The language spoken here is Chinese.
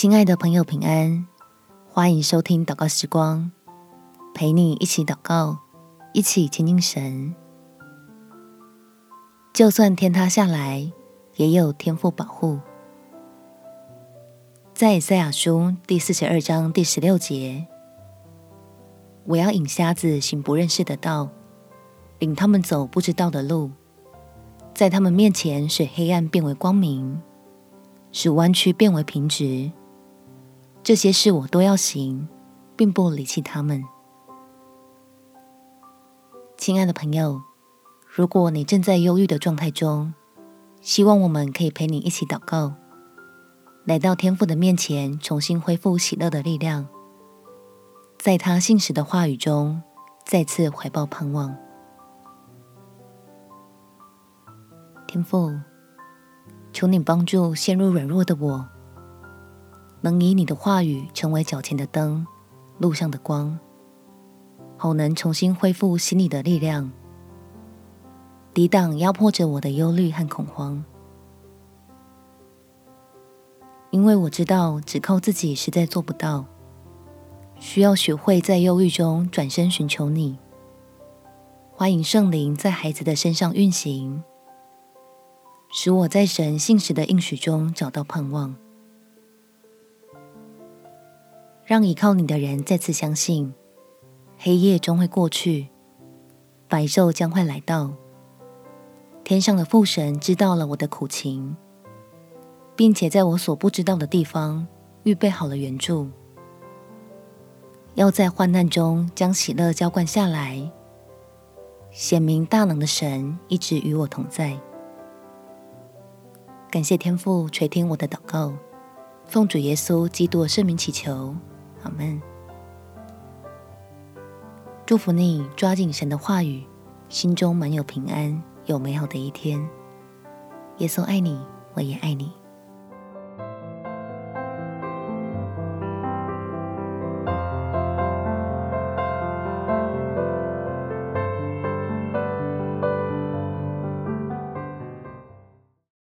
亲爱的朋友，平安！欢迎收听祷告时光，陪你一起祷告，一起亲近神。就算天塌下来，也有天父保护。在以赛亚书第四十二章第十六节，我要引瞎子行不认识的道，领他们走不知道的路，在他们面前使黑暗变为光明，使弯曲变为平直。这些事我都要行，并不离弃他们。亲爱的朋友，如果你正在忧郁的状态中，希望我们可以陪你一起祷告，来到天父的面前，重新恢复喜乐的力量，在他信实的话语中再次怀抱盼望。天父，求你帮助陷入软弱的我。能以你的话语成为脚前的灯，路上的光，好能重新恢复心里的力量，抵挡压迫着我的忧虑和恐慌。因为我知道，只靠自己实在做不到，需要学会在忧郁中转身寻求你。欢迎圣灵在孩子的身上运行，使我在神信实的应许中找到盼望。让依靠你的人再次相信，黑夜终会过去，白昼将会来到。天上的父神知道了我的苦情，并且在我所不知道的地方预备好了援助，要在患难中将喜乐浇灌下来，显明大能的神一直与我同在。感谢天父垂听我的祷告，奉主耶稣基督的圣名祈求。阿门。祝福你抓紧神的话语，心中满有平安，有美好的一天。耶稣爱你，我也爱你。